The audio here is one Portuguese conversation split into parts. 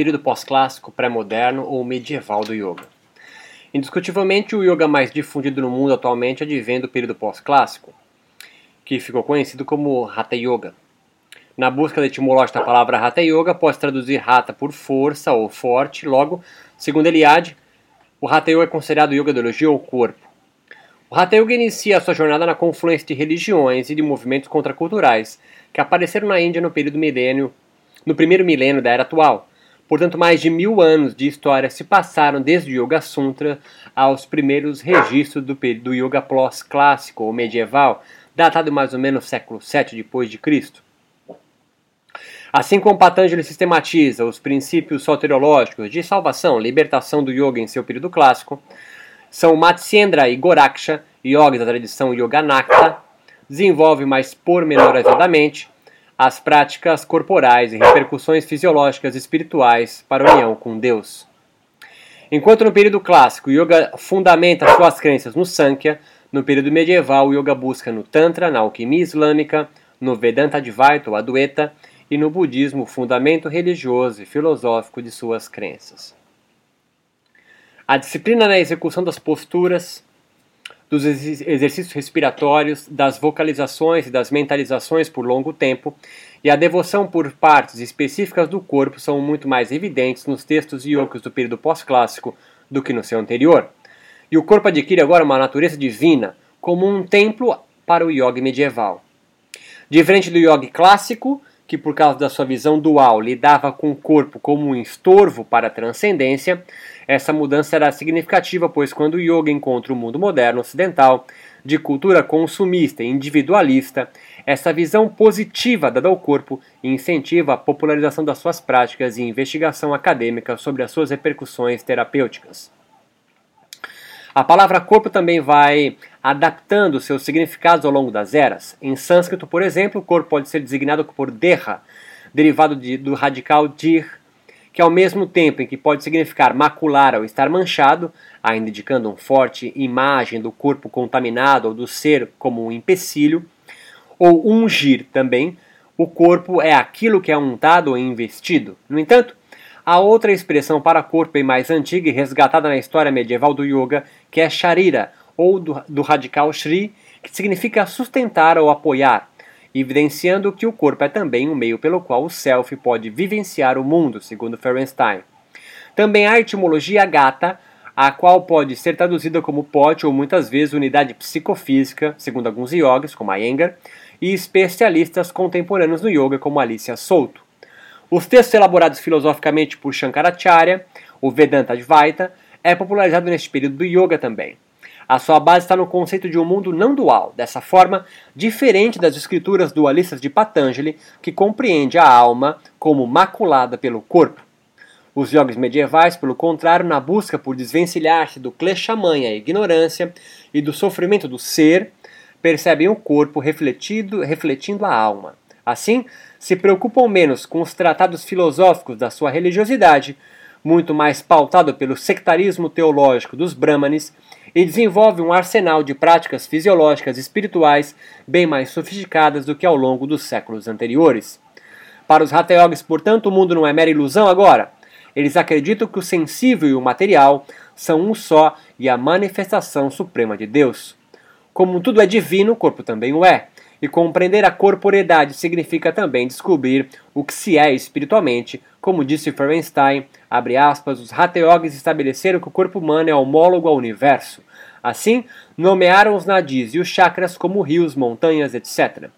período pós-clássico, pré-moderno ou medieval do yoga. Indiscutivelmente, o yoga mais difundido no mundo atualmente advém do período pós-clássico, que ficou conhecido como Hatha Yoga. Na busca etimológica da palavra Hatha Yoga, pode traduzir Hatha por força ou forte, logo, segundo Eliade, o Hatha Yoga é considerado yoga da elogio ao corpo. O Hatha Yoga inicia a sua jornada na confluência de religiões e de movimentos contraculturais que apareceram na Índia no período milênio, no primeiro milênio da era atual. Portanto, mais de mil anos de história se passaram desde o Yoga Sutra aos primeiros registros do, do Yoga pós-clássico ou medieval, datado mais ou menos século VII depois de Cristo. Assim como Patanjali sistematiza os princípios soteriológicos de salvação, libertação do yoga em seu período clássico, são Matsyendra e Goraksha, yogis da tradição Yoganakta, desenvolve mais pormenorizadamente as práticas corporais e repercussões fisiológicas e espirituais para a união com Deus. Enquanto no período clássico o yoga fundamenta suas crenças no Sankhya, no período medieval o yoga busca no Tantra, na alquimia islâmica, no Vedanta Advaita ou Adwaita e no budismo o fundamento religioso e filosófico de suas crenças. A disciplina na execução das posturas, dos exercícios respiratórios, das vocalizações e das mentalizações por longo tempo e a devoção por partes específicas do corpo são muito mais evidentes nos textos yogas do período pós-clássico do que no seu anterior. E o corpo adquire agora uma natureza divina, como um templo para o yoga medieval. Diferente do yoga clássico, que por causa da sua visão dual lidava com o corpo como um estorvo para a transcendência, essa mudança era significativa, pois quando o yoga encontra o mundo moderno ocidental, de cultura consumista e individualista, essa visão positiva dada ao corpo incentiva a popularização das suas práticas e investigação acadêmica sobre as suas repercussões terapêuticas. A palavra corpo também vai adaptando seus significados ao longo das eras. Em sânscrito, por exemplo, o corpo pode ser designado por deha, derivado de, do radical dir, que ao mesmo tempo em que pode significar macular ou estar manchado, ainda indicando uma forte imagem do corpo contaminado ou do ser como um empecilho, ou ungir também, o corpo é aquilo que é untado ou investido. No entanto, Há outra expressão para corpo bem mais antiga e resgatada na história medieval do yoga, que é sharira, ou do, do radical shri, que significa sustentar ou apoiar, evidenciando que o corpo é também um meio pelo qual o self pode vivenciar o mundo, segundo Ferenstein. Também há a etimologia gata, a qual pode ser traduzida como pote ou muitas vezes unidade psicofísica, segundo alguns yogis, como Iyengar, e especialistas contemporâneos no yoga, como Alicia Souto. Os textos elaborados filosoficamente por Shankaracharya, o Vedanta Advaita, é popularizado neste período do Yoga também. A sua base está no conceito de um mundo não dual, dessa forma, diferente das escrituras dualistas de Patanjali, que compreende a alma como maculada pelo corpo. Os yogis medievais, pelo contrário, na busca por desvencilhar-se do kleshamanha, a ignorância, e do sofrimento do ser, percebem o corpo refletido, refletindo a alma. Assim, se preocupam menos com os tratados filosóficos da sua religiosidade, muito mais pautado pelo sectarismo teológico dos Brahmanes, e desenvolve um arsenal de práticas fisiológicas e espirituais bem mais sofisticadas do que ao longo dos séculos anteriores. Para os Hatha Yogis, portanto, o mundo não é mera ilusão agora. Eles acreditam que o sensível e o material são um só e a manifestação suprema de Deus. Como tudo é divino, o corpo também o é. E compreender a corporeidade significa também descobrir o que se é espiritualmente. Como disse Ferenstein, abre aspas, os Hatha Yogis estabeleceram que o corpo humano é homólogo ao universo. Assim, nomearam os nadis e os chakras como rios, montanhas, etc.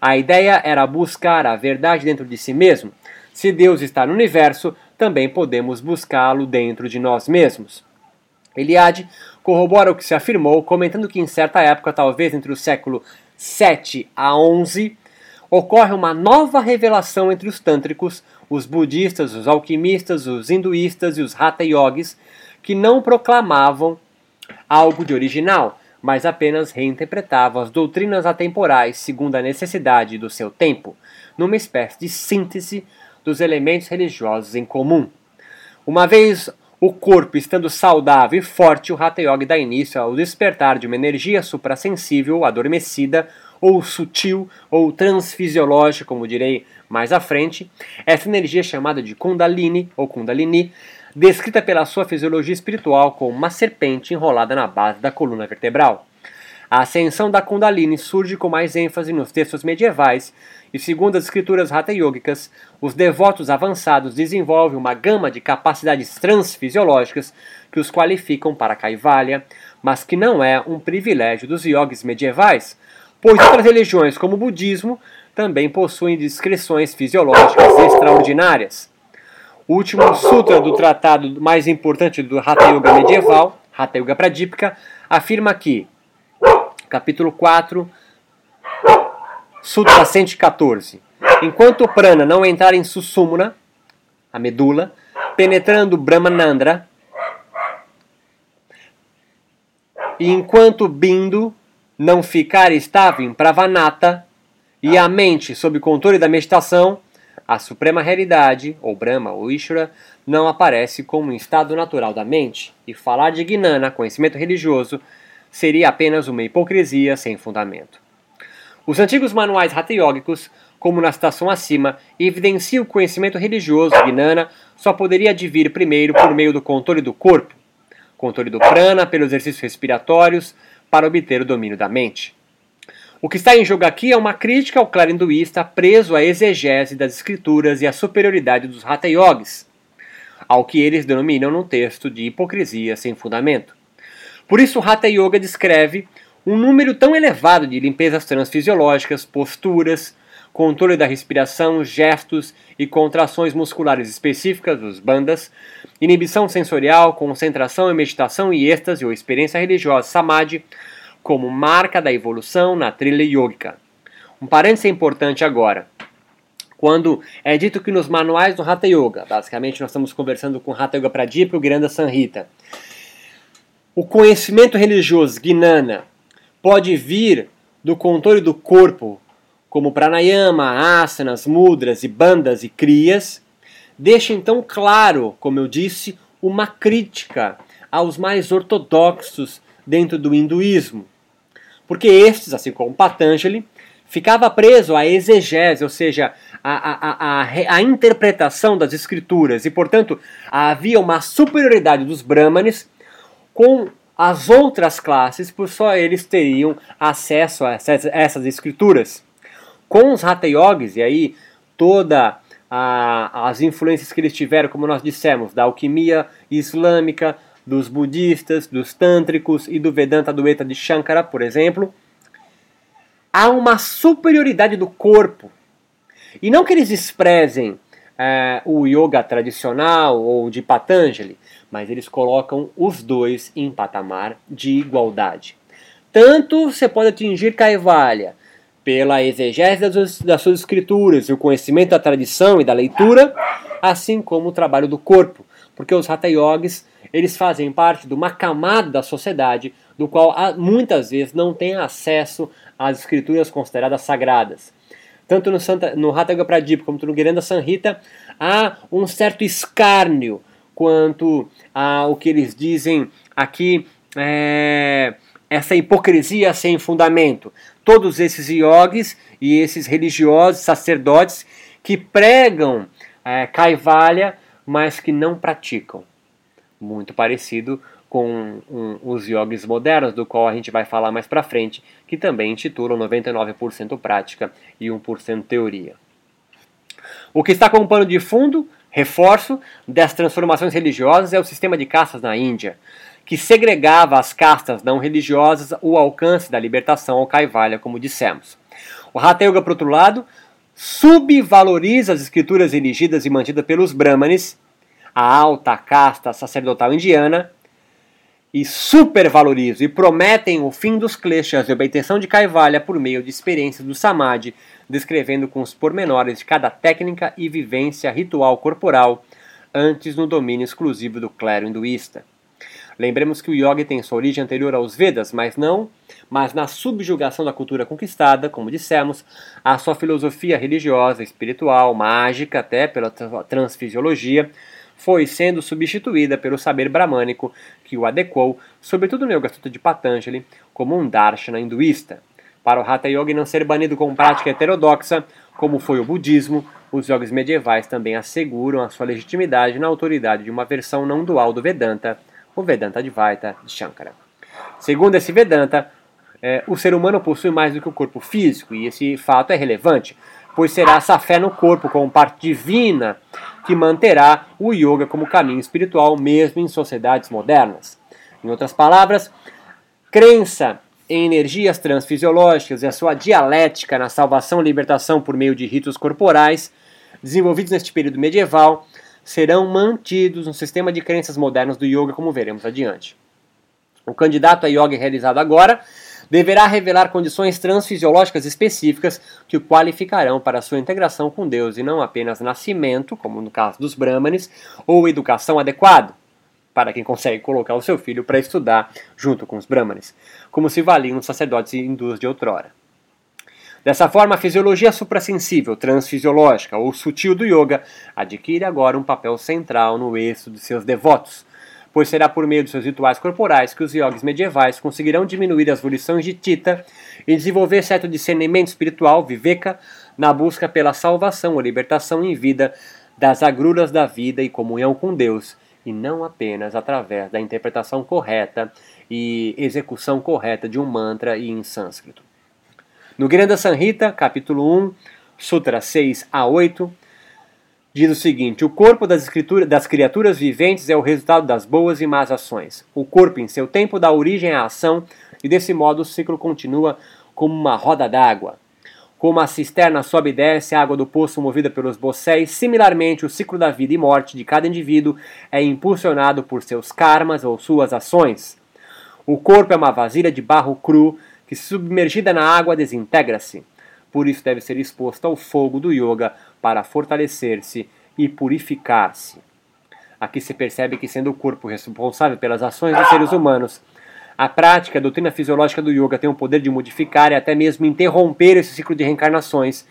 A ideia era buscar a verdade dentro de si mesmo. Se Deus está no universo, também podemos buscá-lo dentro de nós mesmos. Eliade corrobora o que se afirmou, comentando que em certa época, talvez entre o século 7 a 11, ocorre uma nova revelação entre os tântricos, os budistas, os alquimistas, os hinduístas e os hatha yogis, que não proclamavam algo de original, mas apenas reinterpretavam as doutrinas atemporais segundo a necessidade do seu tempo, numa espécie de síntese dos elementos religiosos em comum. Uma vez o corpo estando saudável e forte, o Hatha Yoga dá início ao despertar de uma energia suprassensível, adormecida, ou sutil, ou transfisiológica, como direi mais à frente, essa energia é chamada de Kundalini ou Kundalini, descrita pela sua fisiologia espiritual como uma serpente enrolada na base da coluna vertebral. A ascensão da Kundalini surge com mais ênfase nos textos medievais e, segundo as escrituras Hatha Yogicas, os devotos avançados desenvolvem uma gama de capacidades transfisiológicas que os qualificam para Kaivalya, mas que não é um privilégio dos yogis medievais, pois outras religiões, como o budismo, também possuem descrições fisiológicas extraordinárias. O último sutra do tratado mais importante do Hatha Yoga medieval, Hatha Yoga Pradipika, afirma que, capítulo 4, Sutra 114, enquanto o prana não entrar em Susumna, a medula, penetrando Brahmanandra, e enquanto o Bindu não ficar estável em Pravanata, e a mente sob controle da meditação, a suprema realidade, ou Brahma ou Ishvara, não aparece como um estado natural da mente, e falar de Gnana, conhecimento religioso, seria apenas uma hipocrisia sem fundamento. Os antigos manuais hatha como na citação acima, evidenciam que o conhecimento religioso, Gnana, só poderia advir primeiro por meio do controle do corpo, controle do prana pelos exercícios respiratórios, para obter o domínio da mente. O que está em jogo aqui é uma crítica ao clero hinduísta preso à exegese das escrituras e à superioridade dos Hatha Yogis, ao que eles denominam no texto de hipocrisia sem fundamento. Por isso, Hatha Yoga descreve um número tão elevado de limpezas transfisiológicas, posturas, controle da respiração, gestos e contrações musculares específicas, os bandas, inibição sensorial, concentração e meditação e êxtase ou experiência religiosa samadhi, como marca da evolução na trilha yogica. Um parênteses importante agora. Quando é dito que nos manuais do Hatha Yoga, basicamente nós estamos conversando com Hatha Yoga Pradipika e o Granda Sanhita, o conhecimento religioso, Gnana, pode vir do controle do corpo, como pranayama, asanas, mudras e bandas e crias, deixa então claro, como eu disse, uma crítica aos mais ortodoxos dentro do hinduísmo, porque estes, assim como Patanjali, ficava preso à exegese, ou seja, à, à, à, à interpretação das escrituras, e portanto havia uma superioridade dos brahmanes com as outras classes, por só eles teriam acesso a essas, escrituras. Com os Hatha Yogis, e aí toda as influências que eles tiveram, como nós dissemos, da alquimia islâmica, dos budistas, dos tântricos e do Vedanta Dueta de Shankara, por exemplo, há uma superioridade do corpo. E não que eles desprezem é, o yoga tradicional ou de Patanjali, mas eles colocam os dois em patamar de igualdade. Tanto você pode atingir Kaivalya pela exegese das, das suas escrituras e o conhecimento da tradição e da leitura, assim como o trabalho do corpo, porque os Hatha Yogis eles fazem parte de uma camada da sociedade do qual muitas vezes não tem acesso às escrituras consideradas sagradas. Tanto no, Santa, no Hatha Pradip como no Giranda Sanhita há um certo escárnio quanto ao que eles dizem aqui, é, essa hipocrisia sem fundamento. Todos esses yogis e esses religiosos, sacerdotes, que pregam é, mas que não praticam muito parecido com um, os yogis modernos, do qual a gente vai falar mais para frente, que também intitulam 99% prática e 1% teoria. O que está como pano de fundo, reforço, das transformações religiosas é o sistema de castas na Índia, que segregava as castas não religiosas o alcance da libertação ao Kaivalya, como dissemos. O Hatha Yoga, por outro lado, subvaloriza as escrituras erigidas e mantidas pelos Brahmanes a alta casta sacerdotal indiana e supervalorizam e prometem o fim dos kleshas e obtenção de Kaivalya por meio de experiências do Samadhi, descrevendo com os pormenores de cada técnica e vivência ritual corporal, antes no domínio exclusivo do clero hinduísta. Lembremos que o yoga tem sua origem anterior aos Vedas, mas não, mas na subjugação da cultura conquistada, como dissemos, a sua filosofia religiosa, espiritual, mágica, até pela transfisiologia, foi sendo substituída pelo saber bramânico que o adequou, sobretudo no Yoga Sutra de Patanjali, como um darshana hinduísta. Para o Hatha Yoga não ser banido como prática heterodoxa, Como foi o budismo, os yogis medievais também asseguram a sua legitimidade na autoridade de uma versão não dual do Vedanta, o Vedanta Advaita de Shankara. Segundo esse Vedanta, é, o ser humano possui mais do que o corpo físico, e esse fato é relevante, pois será essa fé no corpo como parte divina que manterá o yoga como caminho espiritual mesmo em sociedades modernas. Em outras palavras, crença em energias transfisiológicas e a sua dialética na salvação e libertação por meio de ritos corporais, desenvolvidos neste período medieval, serão mantidos no sistema de crenças modernas do yoga, como veremos adiante. O candidato a yoga realizado agora deverá revelar condições transfisiológicas específicas que o qualificarão para sua integração com Deus e não apenas nascimento, como no caso dos brahmanes, ou educação adequada para quem consegue colocar o seu filho para estudar junto com os brahmanes, como se valiam os sacerdotes hindus de outrora. Dessa forma, a fisiologia suprassensível, transfisiológica ou sutil do yoga adquire agora um papel central no êxito de seus devotos, pois será por meio de seus rituais corporais que os yogis medievais conseguirão diminuir as volições de Tita e desenvolver certo discernimento espiritual, viveka, na busca pela salvação ou libertação em vida das agruras da vida e comunhão com Deus, e não apenas através da interpretação correta e execução correta de um mantra e em sânscrito. No Granda Sanhita, capítulo 1, Sutra 6 a 8, diz o seguinte: O corpo das, das criaturas viventes é o resultado das boas e más ações. O corpo, em seu tempo, dá origem à ação, e desse modo o ciclo continua como uma roda d'água. Como a cisterna sobe e desce a água do poço movida pelos bosséis, similarmente o ciclo da vida e morte de cada indivíduo é impulsionado por seus karmas ou suas ações. O corpo é uma vasilha de barro cru que, submergida na água, desintegra-se. Por isso deve ser exposto ao fogo do yoga para fortalecer-se e purificar-se. Aqui se percebe que, sendo o corpo responsável pelas ações dos seres humanos, a prática, a doutrina fisiológica do yoga tem o poder de modificar e até mesmo interromper esse ciclo de reencarnações,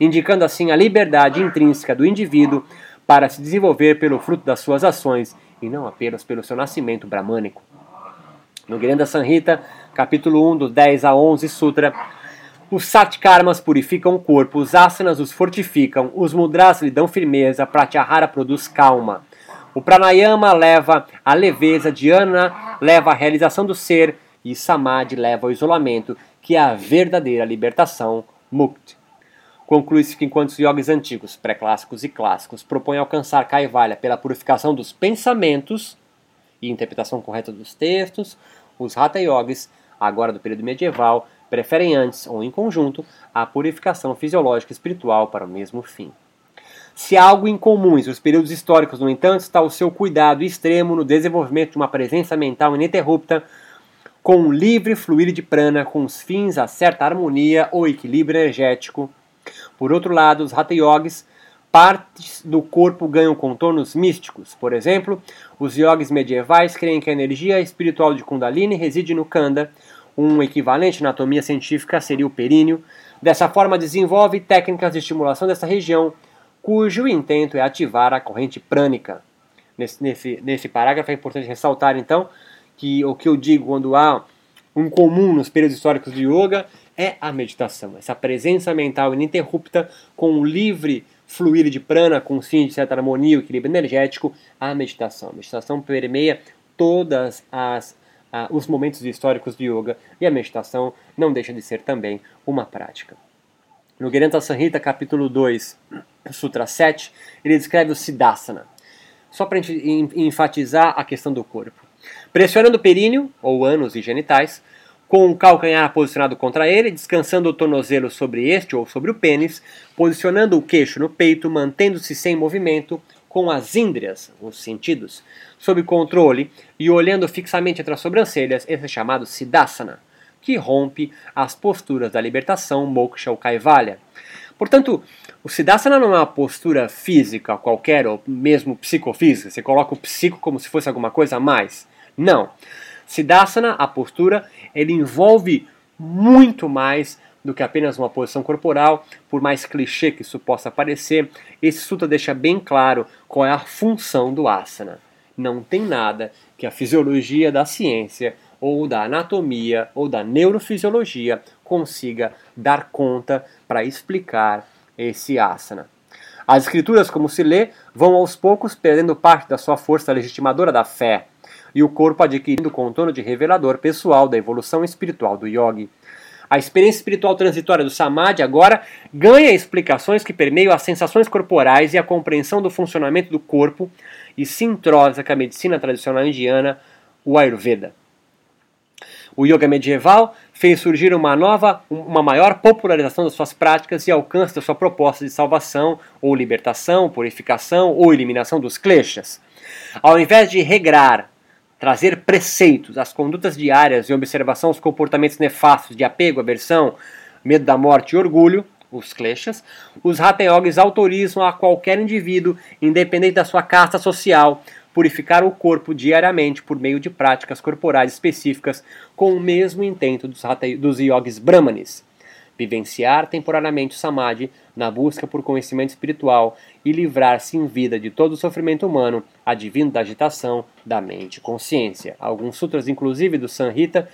indicando assim a liberdade intrínseca do indivíduo para se desenvolver pelo fruto das suas ações e não apenas pelo seu nascimento bramânico. No Granda Sanhita, capítulo 1, dos 10 a 11 Sutra, os satkarmas purificam o corpo, os asanas os fortificam, os mudras lhe dão firmeza, pratyahara produz calma. O pranayama leva à leveza, dhyana leva à realização do ser e samadhi leva ao isolamento, que é a verdadeira libertação, mukti. Conclui-se que enquanto os yogis antigos, pré-clássicos e clássicos, propõem alcançar Kaivalya pela purificação dos pensamentos e interpretação correta dos textos, os Hatha Yogis, agora do período medieval, preferem antes ou em conjunto a purificação fisiológica e espiritual para o mesmo fim. Se há algo em comum os períodos históricos, no entanto, está o seu cuidado extremo no desenvolvimento de uma presença mental ininterrupta, com um livre fluir de prana, com os fins a certa harmonia ou equilíbrio energético. Por outro lado, os Hatha Yogis, partes do corpo ganham contornos místicos. Por exemplo, os yogis medievais creem que a energia espiritual de Kundalini reside no Kanda, um equivalente na anatomia científica seria o períneo. Dessa forma, desenvolve técnicas de estimulação dessa região cujo intento é ativar a corrente prânica. Nesse, nesse, nesse parágrafo é importante ressaltar, então, que o que eu digo quando há um comum nos períodos históricos de yoga é a meditação, essa presença mental ininterrupta com o livre fluir de prana, com sim de certa harmonia e equilíbrio energético, a meditação. A meditação permeia todas as os momentos históricos de yoga e a meditação não deixa de ser também uma prática. No Granta Sanhita, capítulo 2, Sutra 7, ele descreve o Siddhasana. Só para enfatizar a questão do corpo. Pressionando o períneo, ou ânus e genitais, com o calcanhar posicionado contra ele, descansando o tornozelo sobre este ou sobre o pênis, posicionando o queixo no peito, mantendo-se sem movimento, com as índrias, os sentidos, sob controle e olhando fixamente entre as sobrancelhas, esse é chamado Siddhasana, que rompe as posturas da libertação, moksha ou kaivalya. Portanto, o Siddhasana não é uma postura física qualquer, ou mesmo psicofísica. Você coloca o psico como se fosse alguma coisa a mais. Não. Siddhasana, a postura, ele envolve muito mais do que apenas uma posição corporal, por mais clichê que isso possa parecer, esse sutra deixa bem claro qual é a função do asana. Não tem nada que a fisiologia da ciência ou da anatomia ou da neurofisiologia consiga dar conta para explicar esse asana. As escrituras, como se lê, vão aos poucos perdendo parte da sua força legitimadora da fé, e o corpo adquirindo o contorno de revelador pessoal da evolução espiritual do yogi. A experiência espiritual transitória do Samadhi agora ganha explicações que permeiam as sensações corporais e a compreensão do funcionamento do corpo e se entrosa com a medicina tradicional indiana, o Ayurveda. O yoga medieval fez surgir uma nova, uma maior popularização das suas práticas e alcance da sua proposta de salvação, ou libertação, purificação ou eliminação dos kleshas. Ao invés de regrar trazer preceitos, as condutas diárias e observação aos comportamentos nefastos de apego, aversão, medo da morte e orgulho, os kleshas, os Hatha autorizam a qualquer indivíduo, independente da sua casta social, purificar o corpo diariamente por meio de práticas corporais específicas com o mesmo intento dos, hatha, dos yogis brahmanes vivenciar temporariamente o samadhi na busca por conhecimento espiritual e livrar-se em vida de todo o sofrimento humano advindo da agitação da mente e consciência. Alguns sutras, inclusive do Sanhita,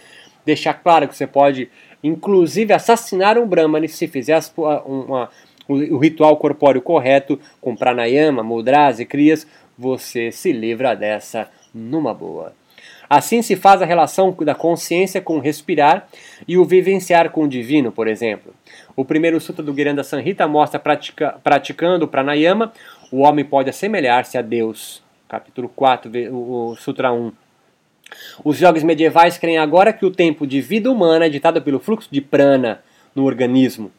deixam claro que você pode, inclusive, assassinar um brahmane se fizer uma, o ritual corpóreo correto, com pranayama, mudras e crias, você se livra dessa numa boa. Assim se faz a relação da consciência com o respirar e o vivenciar com o divino, por exemplo. O primeiro sutra do Giranda Sanhita mostra pratica, praticando o pranayama, o homem pode assemelhar-se a Deus. Capítulo 4, o, Sutra 1. Os jogos medievais creem agora que o tempo de vida humana é ditado pelo fluxo de prana no organismo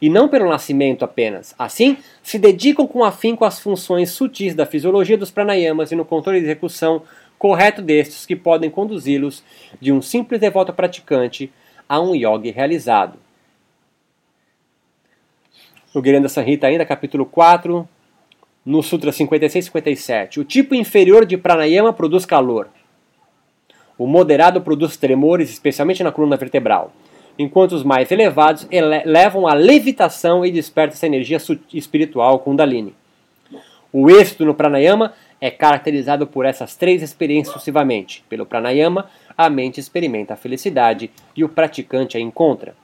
e não pelo nascimento apenas. Assim, se dedicam com afinco às funções sutis da fisiologia dos pranayamas e no controle de execução correto destes que podem conduzi-los de um simples devoto praticante a um yogi realizado. O Giranda Sanhita ainda, capítulo 4, no Sutra 56 e 57. O tipo inferior de pranayama produz calor. O moderado produz tremores, especialmente na coluna vertebral, enquanto os mais elevados ele levam à levitação e despertam essa energia espiritual Kundalini. O êxito no pranayama é caracterizado por essas três experiências sucessivamente. Pelo pranayama, a mente experimenta a felicidade e o praticante a encontra.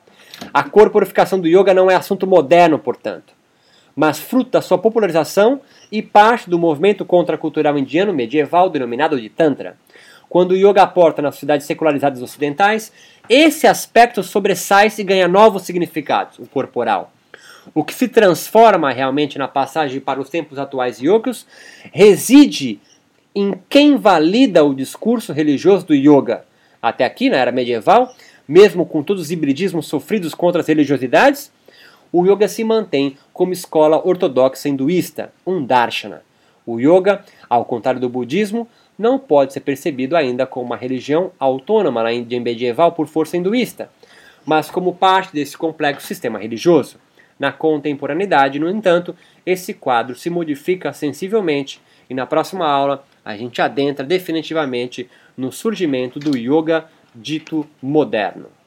A corporificação do yoga não é assunto moderno, portanto, mas fruto da sua popularização e parte do movimento contracultural indiano medieval denominado de Tantra. Quando o yoga aporta nas sociedades secularizadas ocidentais, esse aspecto sobressai e ganha novos significados, o corporal. O que se transforma realmente na passagem para os tempos atuais yogis reside em quem valida o discurso religioso do yoga. Até aqui, na era medieval, mesmo com todos os hibridismos sofridos contra as religiosidades, o yoga se mantém como escola ortodoxa hinduísta, um darshana. O yoga, ao contrário do budismo, não pode ser percebido ainda como uma religião autônoma na Índia medieval por força hinduísta, mas como parte desse complexo sistema religioso. Na contemporaneidade, no entanto, esse quadro se modifica sensivelmente e na próxima aula a gente adentra definitivamente no surgimento do yoga dito moderno.